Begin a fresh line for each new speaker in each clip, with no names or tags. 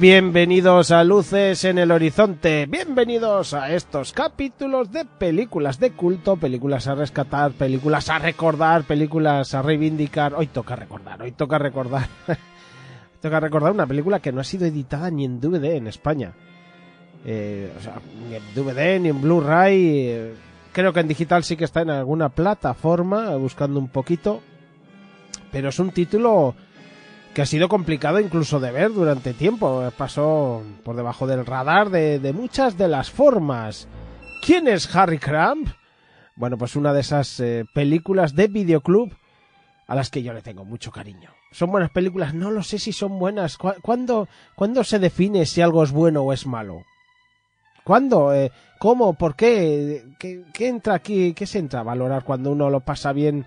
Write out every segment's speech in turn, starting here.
Bienvenidos a Luces en el Horizonte, bienvenidos a estos capítulos de películas de culto, películas a rescatar, películas a recordar, películas a reivindicar. Hoy toca recordar, hoy toca recordar. toca recordar una película que no ha sido editada ni en DVD en España. Eh, o sea, ni en DVD ni en Blu-ray. Eh, creo que en digital sí que está en alguna plataforma, buscando un poquito. Pero es un título que ha sido complicado incluso de ver durante tiempo. Pasó por debajo del radar de, muchas de las formas. ¿Quién es Harry Cramp? Bueno, pues una de esas eh, películas de videoclub a las que yo le tengo mucho cariño. ¿Son buenas películas? No lo sé si son buenas. ¿Cuándo, ¿cuándo se define si algo es bueno o es malo? ¿Cuándo? Eh, ¿Cómo? ¿Por qué? qué? ¿Qué entra aquí? ¿Qué se entra a valorar cuando uno lo pasa bien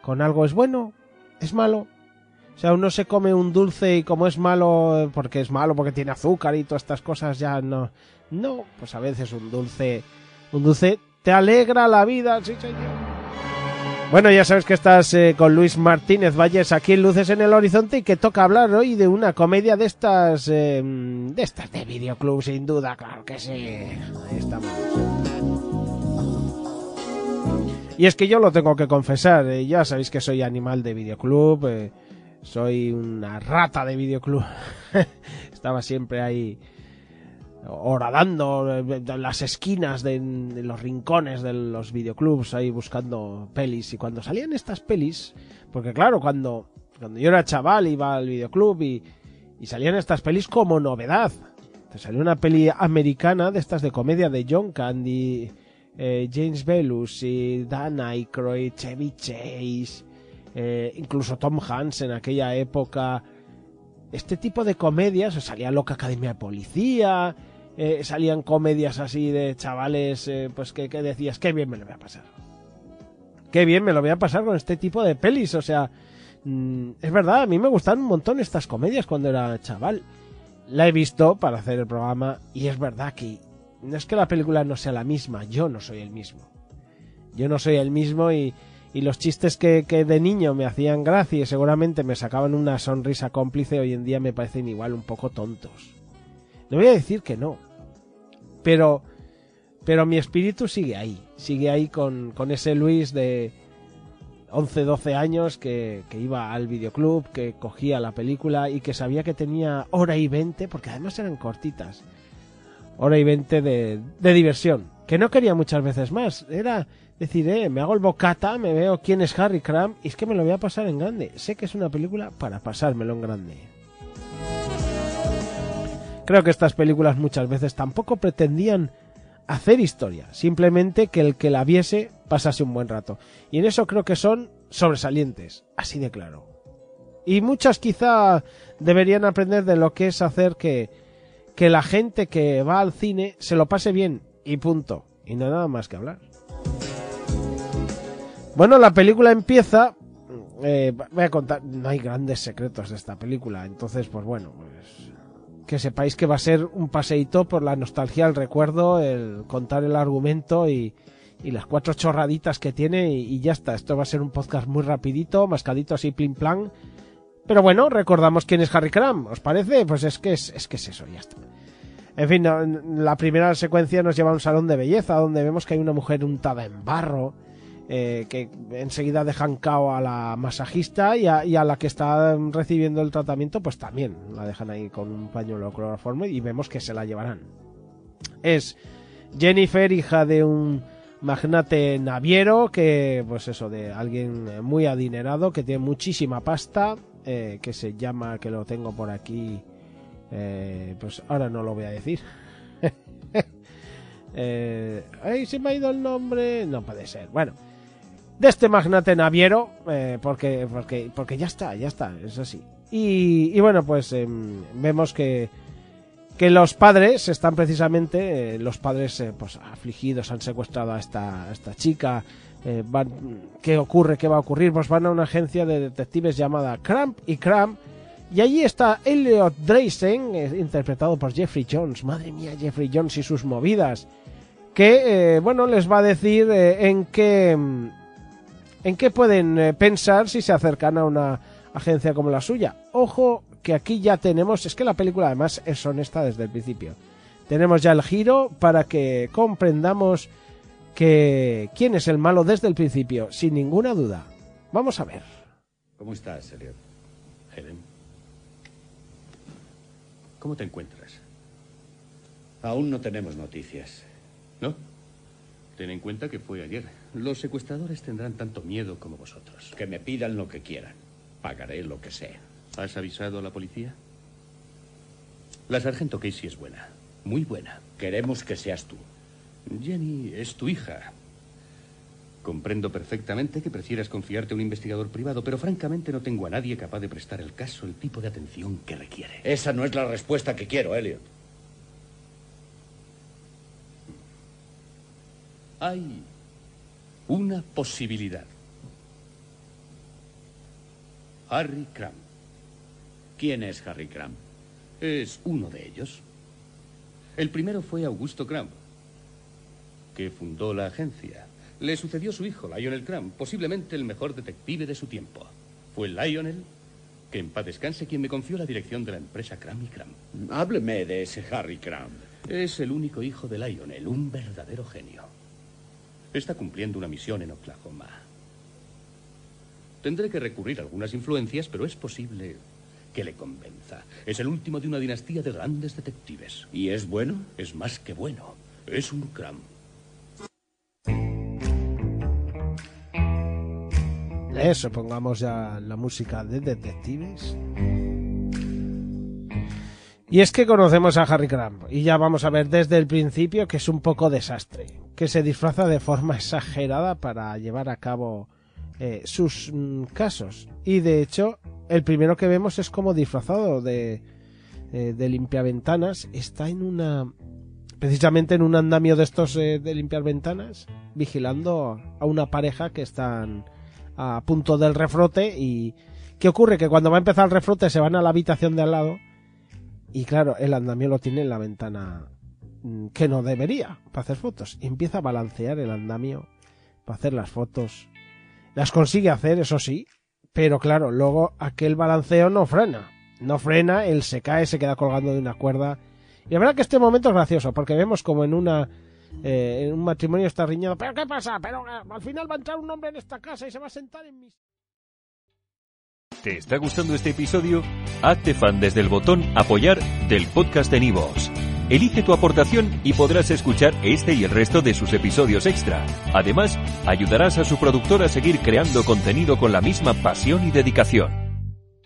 con algo? ¿Es bueno? ¿Es malo? O sea, uno se come un dulce y como es malo, porque es malo, porque tiene azúcar y todas estas cosas, ya no. No, pues a veces un dulce. Un dulce te alegra la vida, sí, señor. Bueno, ya sabes que estás eh, con Luis Martínez Valles aquí en Luces en el Horizonte y que toca hablar hoy de una comedia de estas. Eh, de estas de videoclub, sin duda, claro que sí. Ahí estamos. Y es que yo lo tengo que confesar, eh, ya sabéis que soy animal de videoclub soy una rata de videoclub. Estaba siempre ahí horadando en las esquinas de, los rincones de los videoclubs ahí buscando pelis y cuando salían estas pelis porque claro cuando cuando yo era chaval iba al videoclub y, y salían estas pelis como novedad te salió una peli americana de estas de comedia de John Candy eh, James Belushi Dan Aykroyd Chevy Chase eh, incluso Tom Hanks en aquella época. Este tipo de comedias, salía Loca Academia de Policía, eh, salían comedias así de chavales, eh, pues que, decías, qué bien me lo voy a pasar. Qué bien me lo voy a pasar con este tipo de pelis, o sea, mm, es verdad, a mí me gustan un montón estas comedias cuando era chaval. La he visto para hacer el programa y es verdad que no es que la película no sea la misma, yo no soy el mismo. Yo no soy el mismo y, y los chistes que, que, de niño me hacían gracia y seguramente me sacaban una sonrisa cómplice hoy en día me parecen igual un poco tontos. No voy a decir que no, pero, pero mi espíritu sigue ahí, sigue ahí con, con ese Luis de 11, 12 años que, que, iba al videoclub, que cogía la película y que sabía que tenía hora y 20, porque además eran cortitas, hora y 20 de, de diversión, que no quería muchas veces más, era decir, eh, me hago el bocata, me veo quién es Harry Cram y es que me lo voy a pasar en grande. Sé que es una película para pasármelo en grande. Creo que estas películas muchas veces tampoco pretendían hacer historia, simplemente que el que la viese pasase un buen rato. Y en eso creo que son sobresalientes, así de claro. Y muchas quizá deberían aprender de lo que es hacer que, que la gente que va al cine se lo pase bien y punto. Y no hay nada más que hablar. Bueno, la película empieza. Eh, voy a contar. No hay grandes secretos de esta película. Entonces, pues bueno, pues, que sepáis que va a ser un paseíto por la nostalgia, el recuerdo, el contar el argumento y, las cuatro chorraditas que tiene y, ya está. Esto va a ser un podcast muy rapidito, mascadito así, plim plan. Pero bueno, recordamos quién es Harry Cram. ¿Os parece? Pues es que es, es que es eso, ya está. En fin, la primera secuencia nos lleva a un salón de belleza donde vemos que hay una mujer untada en barro eh, que enseguida dejan cao a la masajista y a, la que está recibiendo el tratamiento, pues también la dejan ahí con un pañuelo cloroformo y vemos que se la llevarán. Es Jennifer, hija de un magnate naviero, que pues eso, de alguien muy adinerado, que tiene muchísima pasta, eh, que se llama, que lo tengo por aquí, eh, pues ahora no lo voy a decir. eh, ¡Ay, se me ha ido el nombre! No puede ser. Bueno, de este magnate naviero, eh, porque, porque, porque ya está, ya está, es así. Y, bueno, pues em, vemos que, que los padres están precisamente, eh, los padres eh, pues afligidos, han secuestrado a esta, esta chica. ¿Qué ocurre? ¿Qué va a ocurrir? Pues van a una agencia de detectives llamada Cramp y Cramp. Y allí está Elliot Dreisen, interpretado por Jeffrey Jones. Madre mía, Jeffrey Jones y sus movidas. Que, bueno, les va a decir en qué, en qué pueden pensar si se acercan a una agencia como la suya. Ojo que aquí ya tenemos, es que la película además es honesta desde el principio. Tenemos ya el giro para que comprendamos que quién es el malo desde el principio, sin ninguna duda. Vamos a ver.
¿Cómo estás, Elliot? Helen. ¿Cómo te encuentras?
Aún no tenemos noticias.
¿No? Ten en cuenta que fue ayer. Los secuestradores tendrán tanto miedo como vosotros.
Que me pidan lo que quieran. Pagaré lo que sea.
¿Has avisado a la policía? La sargento Casey es buena. Muy buena.
Queremos que seas tú.
Jenny es tu hija. Comprendo perfectamente que prefieras confiarte a un investigador privado, pero francamente no tengo a nadie capaz de prestar el caso el tipo de atención que requiere.
Esa no es la respuesta que quiero, Elliot.
Hay una posibilidad. Harry Cram.
¿Quién es Harry Cram?
Es uno de ellos. El primero fue Augusto Cram, que fundó la agencia. Le sucedió su hijo, Lionel Cram, posiblemente el mejor detective de su tiempo. Fue Lionel, que en paz descanse, quien me confió la dirección de la empresa Cram y Cram.
Hábleme de ese Harry Cram.
Es el único hijo de Lionel, un verdadero genio. Está cumpliendo una misión en Oklahoma. Tendré que recurrir a algunas influencias, pero es posible que le convenza. Es el último de una dinastía de grandes detectives.
¿Y es bueno?
Es más que bueno. Es un cram.
Eso, pongamos ya la música de detectives. Y es que conocemos a Harry Cramp y ya vamos a ver desde el principio que es un poco desastre, que se disfraza de forma exagerada para llevar a cabo eh, sus mm, casos. Y de hecho, el primero que vemos es como disfrazado de, eh, de limpiar ventanas. Está en una. Precisamente en un andamio de estos eh, de limpiar ventanas, vigilando a una pareja que están a punto del refrote. ¿Y qué ocurre? Que cuando va a empezar el refrote se van a la habitación de al lado. Y claro, el andamio lo tiene en la ventana mm, que no debería para hacer fotos. Y empieza a balancear el andamio para hacer las fotos las consigue hacer, eso sí, pero claro, luego aquel balanceo no frena. No frena, él se cae, se queda colgando de una cuerda. Y la verdad que este momento es gracioso, porque vemos como en una eh, en un matrimonio está riñado. ¿Pero qué pasa? Pero eh, al final va a entrar un hombre en esta casa y se va a sentar en mis...
¿Te está gustando este episodio? Hazte fan desde el botón apoyar del podcast de Nivos. Elige tu aportación y podrás escuchar este y el resto de sus episodios extra. Además, ayudarás a su productor a seguir creando contenido con la misma pasión y dedicación.